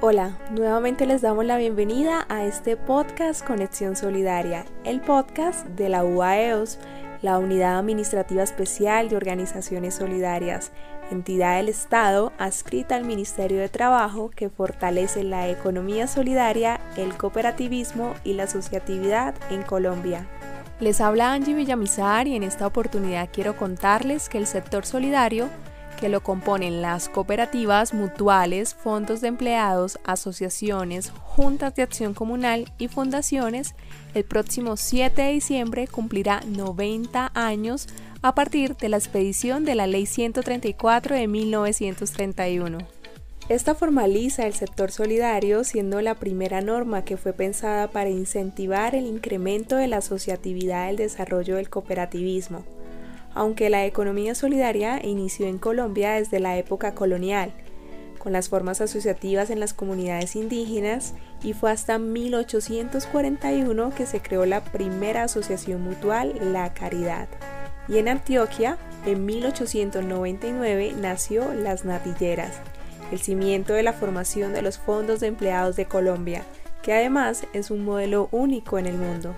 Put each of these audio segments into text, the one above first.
Hola, nuevamente les damos la bienvenida a este podcast Conexión Solidaria, el podcast de la UAEOS, la Unidad Administrativa Especial de Organizaciones Solidarias, entidad del Estado adscrita al Ministerio de Trabajo que fortalece la economía solidaria, el cooperativismo y la asociatividad en Colombia. Les habla Angie Villamizar y en esta oportunidad quiero contarles que el sector solidario que lo componen las cooperativas, mutuales, fondos de empleados, asociaciones, juntas de acción comunal y fundaciones, el próximo 7 de diciembre cumplirá 90 años a partir de la expedición de la Ley 134 de 1931. Esta formaliza el sector solidario siendo la primera norma que fue pensada para incentivar el incremento de la asociatividad del desarrollo del cooperativismo aunque la economía solidaria inició en Colombia desde la época colonial, con las formas asociativas en las comunidades indígenas y fue hasta 1841 que se creó la primera asociación mutual, La Caridad. Y en Antioquia, en 1899, nació Las Natilleras, el cimiento de la formación de los fondos de empleados de Colombia, que además es un modelo único en el mundo.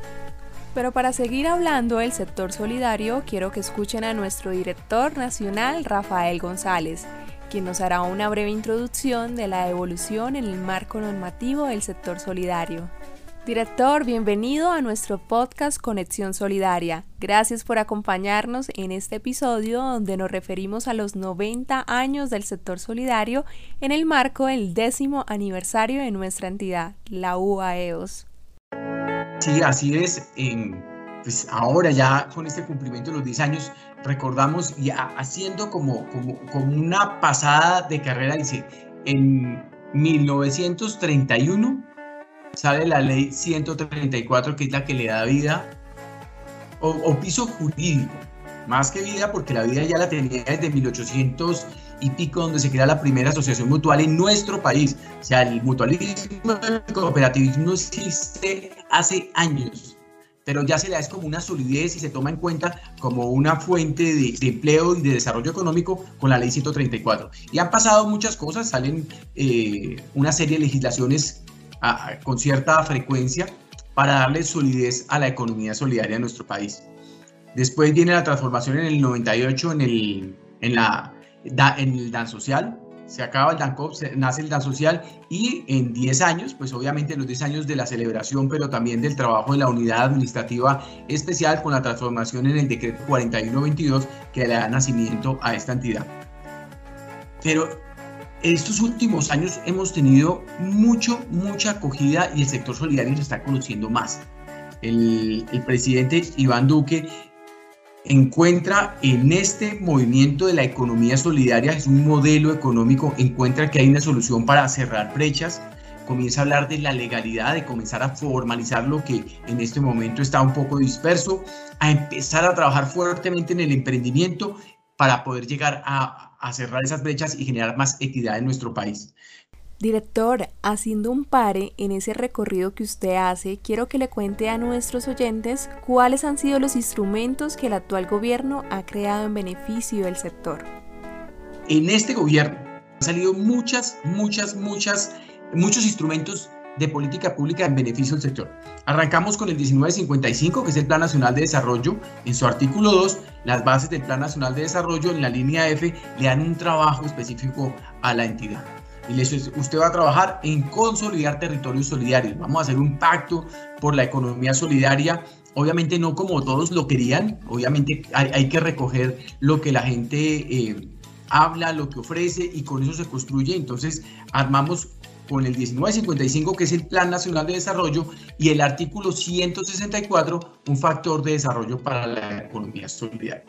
Pero para seguir hablando del sector solidario, quiero que escuchen a nuestro director nacional, Rafael González, quien nos hará una breve introducción de la evolución en el marco normativo del sector solidario. Director, bienvenido a nuestro podcast Conexión Solidaria. Gracias por acompañarnos en este episodio donde nos referimos a los 90 años del sector solidario en el marco del décimo aniversario de nuestra entidad, la UAEOS. Sí, así es. pues ahora ya con este cumplimiento de los 10 años, recordamos y haciendo como, como, una pasada de carrera, dice, en 1931 sale la ley 134, que es la que le da vida o piso jurídico, más que vida, porque la vida ya la tenía desde 1800 y pico donde se crea la primera asociación mutual en nuestro país. O sea, el mutualismo, el cooperativismo existe hace años, pero ya se le da es como una solidez y se toma en cuenta como una fuente de, empleo y de desarrollo económico con la ley 134. Y han pasado muchas cosas, salen eh, una serie de legislaciones con cierta frecuencia para darle solidez a la economía solidaria de nuestro país. Después viene la transformación en el 98 en, el, en la en el Dan Social, se acaba el DANCOP, nace el Dan Social y en 10 años, pues obviamente los 10 años de la celebración, pero también del trabajo de la unidad administrativa especial con la transformación en el decreto 4122 que le da nacimiento a esta entidad. Pero estos últimos años hemos tenido mucho, mucha acogida y el sector solidario se está conociendo más. El, el presidente Iván Duque encuentra en este movimiento de la economía solidaria, es un modelo económico, encuentra que hay una solución para cerrar brechas, comienza a hablar de la legalidad, de comenzar a formalizar lo que en este momento está un poco disperso, a empezar a trabajar fuertemente en el emprendimiento para poder llegar a, a cerrar esas brechas y generar más equidad en nuestro país. Director, haciendo un pare en ese recorrido que usted hace, quiero que le cuente a nuestros oyentes cuáles han sido los instrumentos que el actual gobierno ha creado en beneficio del sector. En este gobierno han salido muchas, muchas, muchas, muchos instrumentos de política pública en beneficio del sector. Arrancamos con el 1955, que es el Plan Nacional de Desarrollo. En su artículo 2, las bases del Plan Nacional de Desarrollo en la línea F le dan un trabajo específico a la entidad y usted va a trabajar en consolidar territorios solidarios. Vamos a hacer un pacto por la economía solidaria. Obviamente no como todos lo querían, obviamente hay, que recoger lo que la gente eh, habla, lo que ofrece y con eso se construye. Entonces armamos con el 1955, que es el Plan Nacional de Desarrollo, y el artículo 164, un factor de desarrollo para la economía solidaria.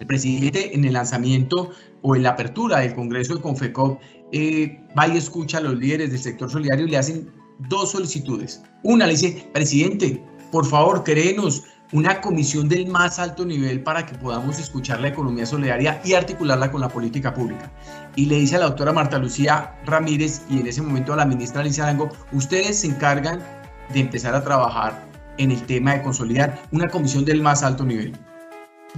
El presidente en el lanzamiento o en la apertura del Congreso de Confecop eh, va y escucha a los líderes del sector solidario y le hacen dos solicitudes. Una le dice, presidente, por favor, créenos una comisión del más alto nivel para que podamos escuchar la economía solidaria y articularla con la política pública. Y le dice a la doctora Marta Lucía Ramírez y en ese momento a la ministra Alicia Arango, ustedes se encargan de empezar a trabajar en el tema de consolidar una comisión del más alto nivel.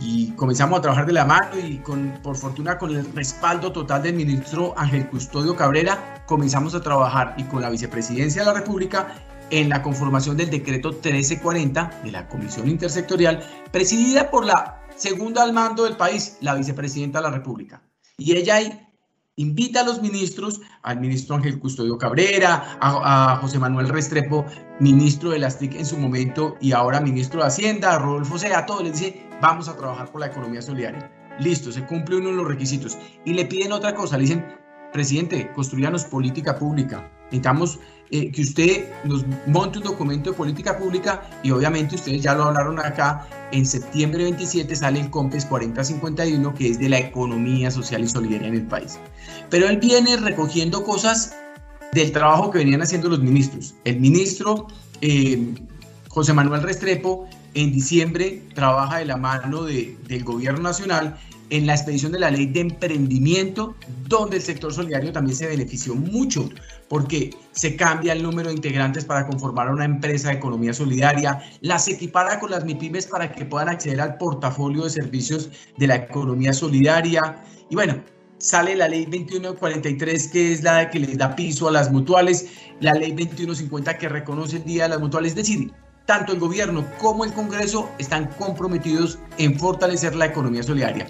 Y comenzamos a trabajar de la mano y con, por fortuna con el respaldo total del ministro Ángel Custodio Cabrera, comenzamos a trabajar y con la vicepresidencia de la República en la conformación del decreto 1340 de la Comisión Intersectorial, presidida por la segunda al mando del país, la vicepresidenta de la República. Y ella invita a los ministros, al ministro Ángel Custodio Cabrera, a, José Manuel Restrepo, ministro de las TIC en su momento y ahora ministro de Hacienda, a Rodolfo Sea, a todos les dice, vamos a trabajar por la economía solidaria. Listo, se cumple uno de los requisitos. Y le piden otra cosa, le dicen, presidente, construyanos política pública. Necesitamos eh, que usted nos monte un documento de política pública y obviamente ustedes ya lo hablaron acá, en septiembre 27 sale el COMPES 4051 que es de la economía social y solidaria en el país. Pero él viene recogiendo cosas del trabajo que venían haciendo los ministros. El ministro eh, José Manuel Restrepo en diciembre trabaja de la mano de, del gobierno nacional en la expedición de la ley de emprendimiento, donde el sector solidario también se benefició mucho, porque se cambia el número de integrantes para conformar una empresa de economía solidaria, las equipara con las MIPIMES para que puedan acceder al portafolio de servicios de la economía solidaria. Y bueno, sale la ley 2143, que es la que les da piso a las mutuales, la ley 2150 que reconoce el Día de las Mutuales. Es decir, tanto el gobierno como el Congreso están comprometidos en fortalecer la economía solidaria.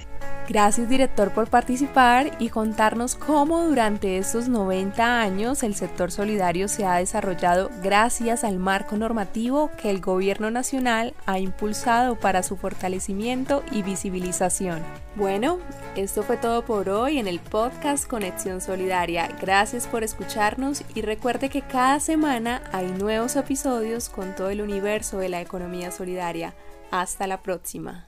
Gracias director por participar y contarnos cómo durante estos 90 años el sector solidario se ha desarrollado gracias al marco normativo que el gobierno nacional ha impulsado para su fortalecimiento y visibilización. Bueno, esto fue todo por hoy en el podcast Conexión Solidaria. Gracias por escucharnos y recuerde que cada semana hay nuevos episodios con todo el universo de la economía solidaria. Hasta la próxima.